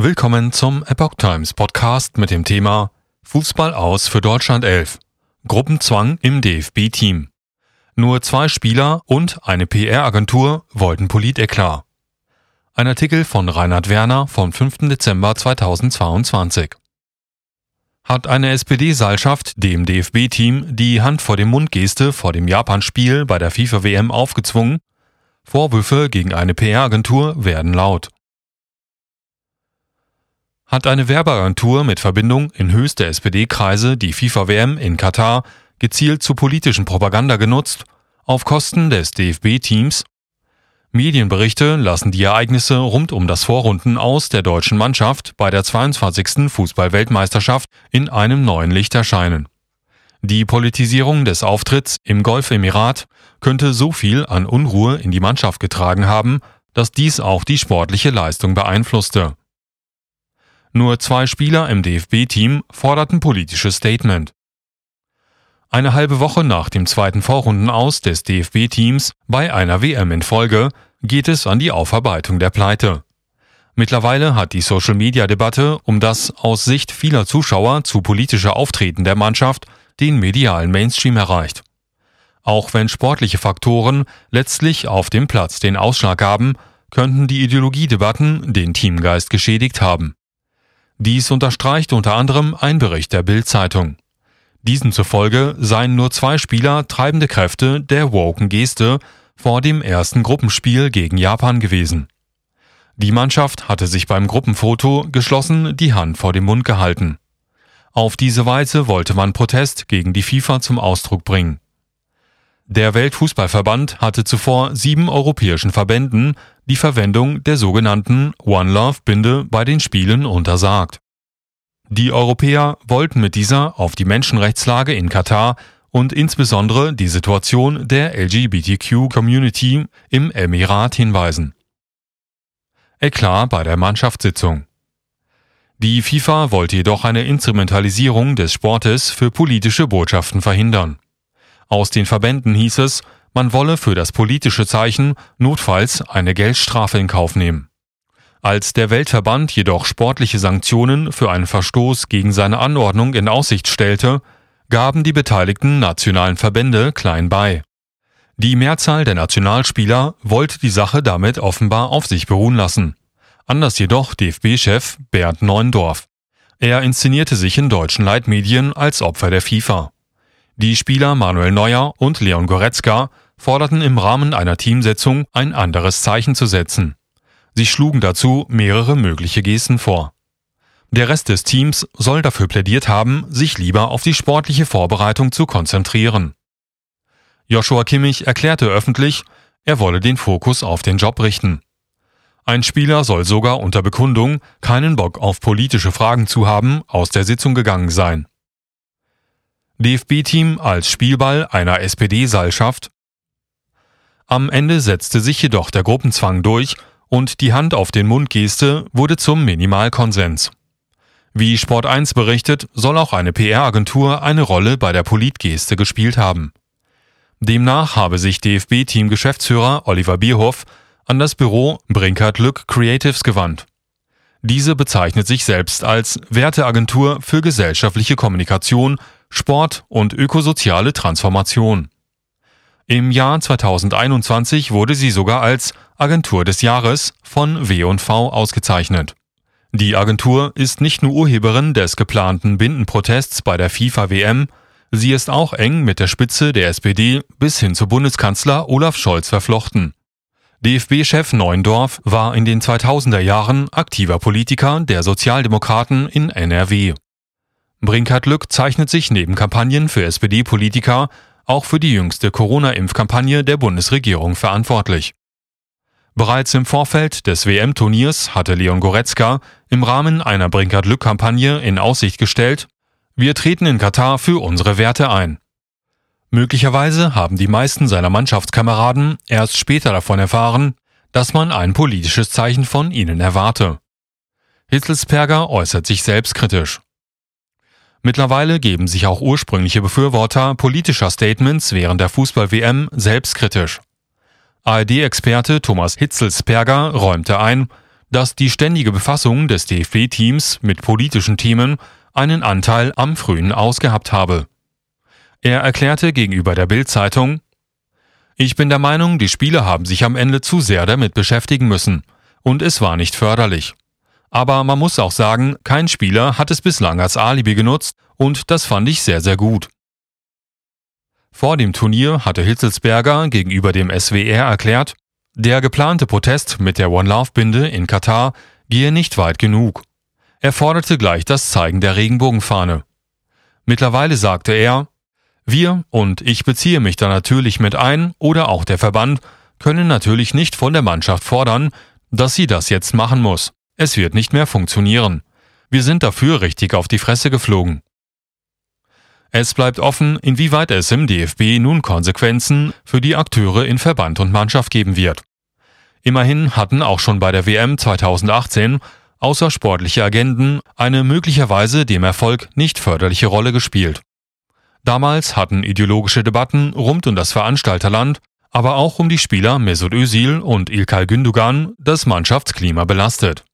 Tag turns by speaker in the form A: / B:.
A: Willkommen zum Epoch Times Podcast mit dem Thema Fußball aus für Deutschland 11. Gruppenzwang im DFB-Team. Nur zwei Spieler und eine PR-Agentur wollten Politeklar. Ein Artikel von Reinhard Werner vom 5. Dezember 2022. Hat eine SPD-Seilschaft dem DFB-Team die Hand vor dem Mund-Geste vor dem Japan-Spiel bei der FIFA-WM aufgezwungen? Vorwürfe gegen eine PR-Agentur werden laut hat eine Werbeagentur mit Verbindung in höchste SPD-Kreise die FIFA-WM in Katar gezielt zur politischen Propaganda genutzt, auf Kosten des DFB-Teams. Medienberichte lassen die Ereignisse rund um das Vorrunden aus der deutschen Mannschaft bei der 22. Fußball-Weltmeisterschaft in einem neuen Licht erscheinen. Die Politisierung des Auftritts im Golfemirat könnte so viel an Unruhe in die Mannschaft getragen haben, dass dies auch die sportliche Leistung beeinflusste. Nur zwei Spieler im DFB-Team forderten politisches Statement. Eine halbe Woche nach dem zweiten Vorrundenaus des DFB-Teams bei einer WM in Folge geht es an die Aufarbeitung der Pleite. Mittlerweile hat die Social-Media-Debatte um das aus Sicht vieler Zuschauer zu politische Auftreten der Mannschaft den medialen Mainstream erreicht. Auch wenn sportliche Faktoren letztlich auf dem Platz den Ausschlag gaben, könnten die Ideologiedebatten den Teamgeist geschädigt haben. Dies unterstreicht unter anderem ein Bericht der Bild-Zeitung. Diesen zufolge seien nur zwei Spieler treibende Kräfte der woken Geste vor dem ersten Gruppenspiel gegen Japan gewesen. Die Mannschaft hatte sich beim Gruppenfoto geschlossen die Hand vor dem Mund gehalten. Auf diese Weise wollte man Protest gegen die FIFA zum Ausdruck bringen. Der Weltfußballverband hatte zuvor sieben europäischen Verbänden die Verwendung der sogenannten One Love Binde bei den Spielen untersagt. Die Europäer wollten mit dieser auf die Menschenrechtslage in Katar und insbesondere die Situation der LGBTQ-Community im Emirat hinweisen. Eklat bei der Mannschaftssitzung. Die FIFA wollte jedoch eine Instrumentalisierung des Sportes für politische Botschaften verhindern. Aus den Verbänden hieß es, man wolle für das politische Zeichen notfalls eine Geldstrafe in Kauf nehmen. Als der Weltverband jedoch sportliche Sanktionen für einen Verstoß gegen seine Anordnung in Aussicht stellte, gaben die beteiligten nationalen Verbände klein bei. Die Mehrzahl der Nationalspieler wollte die Sache damit offenbar auf sich beruhen lassen. Anders jedoch DFB-Chef Bernd Neuendorf. Er inszenierte sich in deutschen Leitmedien als Opfer der FIFA. Die Spieler Manuel Neuer und Leon Goretzka forderten im Rahmen einer Teamsetzung ein anderes Zeichen zu setzen. Sie schlugen dazu mehrere mögliche Gesten vor. Der Rest des Teams soll dafür plädiert haben, sich lieber auf die sportliche Vorbereitung zu konzentrieren. Joshua Kimmich erklärte öffentlich, er wolle den Fokus auf den Job richten. Ein Spieler soll sogar unter Bekundung, keinen Bock auf politische Fragen zu haben, aus der Sitzung gegangen sein. DFB-Team als Spielball einer SPD-Seilschaft. Am Ende setzte sich jedoch der Gruppenzwang durch und die Hand auf den Mund-Geste wurde zum Minimalkonsens. Wie Sport 1 berichtet, soll auch eine PR-Agentur eine Rolle bei der Politgeste gespielt haben. Demnach habe sich DFB-Team-Geschäftsführer Oliver Bierhoff an das Büro Brinkert Lück Creatives gewandt. Diese bezeichnet sich selbst als Werteagentur für gesellschaftliche Kommunikation Sport und ökosoziale Transformation. Im Jahr 2021 wurde sie sogar als Agentur des Jahres von W&V ausgezeichnet. Die Agentur ist nicht nur Urheberin des geplanten Bindenprotests bei der FIFA WM, sie ist auch eng mit der Spitze der SPD bis hin zu Bundeskanzler Olaf Scholz verflochten. DFB-Chef Neuendorf war in den 2000er Jahren aktiver Politiker der Sozialdemokraten in NRW. Brinkert Lück zeichnet sich neben Kampagnen für SPD-Politiker auch für die jüngste Corona-Impfkampagne der Bundesregierung verantwortlich. Bereits im Vorfeld des WM-Turniers hatte Leon Goretzka im Rahmen einer Brinkert-Lück-Kampagne in Aussicht gestellt, wir treten in Katar für unsere Werte ein. Möglicherweise haben die meisten seiner Mannschaftskameraden erst später davon erfahren, dass man ein politisches Zeichen von ihnen erwarte. Hitzelsperger äußert sich selbstkritisch. Mittlerweile geben sich auch ursprüngliche Befürworter politischer Statements während der Fußball-WM selbstkritisch. ARD-Experte Thomas Hitzelsperger räumte ein, dass die ständige Befassung des DFB-Teams mit politischen Themen einen Anteil am frühen Ausgehabt habe. Er erklärte gegenüber der Bild-Zeitung, ich bin der Meinung, die Spieler haben sich am Ende zu sehr damit beschäftigen müssen, und es war nicht förderlich. Aber man muss auch sagen, kein Spieler hat es bislang als Alibi genutzt, und das fand ich sehr, sehr gut. Vor dem Turnier hatte Hitzelsberger gegenüber dem SWR erklärt, der geplante Protest mit der One Love Binde in Katar gehe nicht weit genug. Er forderte gleich das Zeigen der Regenbogenfahne. Mittlerweile sagte er, wir, und ich beziehe mich da natürlich mit ein, oder auch der Verband, können natürlich nicht von der Mannschaft fordern, dass sie das jetzt machen muss. Es wird nicht mehr funktionieren. Wir sind dafür richtig auf die Fresse geflogen. Es bleibt offen, inwieweit es im DFB nun Konsequenzen für die Akteure in Verband und Mannschaft geben wird. Immerhin hatten auch schon bei der WM 2018 außersportliche Agenten eine möglicherweise dem Erfolg nicht förderliche Rolle gespielt. Damals hatten ideologische Debatten rund um das Veranstalterland, aber auch um die Spieler Mesut Özil und Ilkay Gündogan das Mannschaftsklima belastet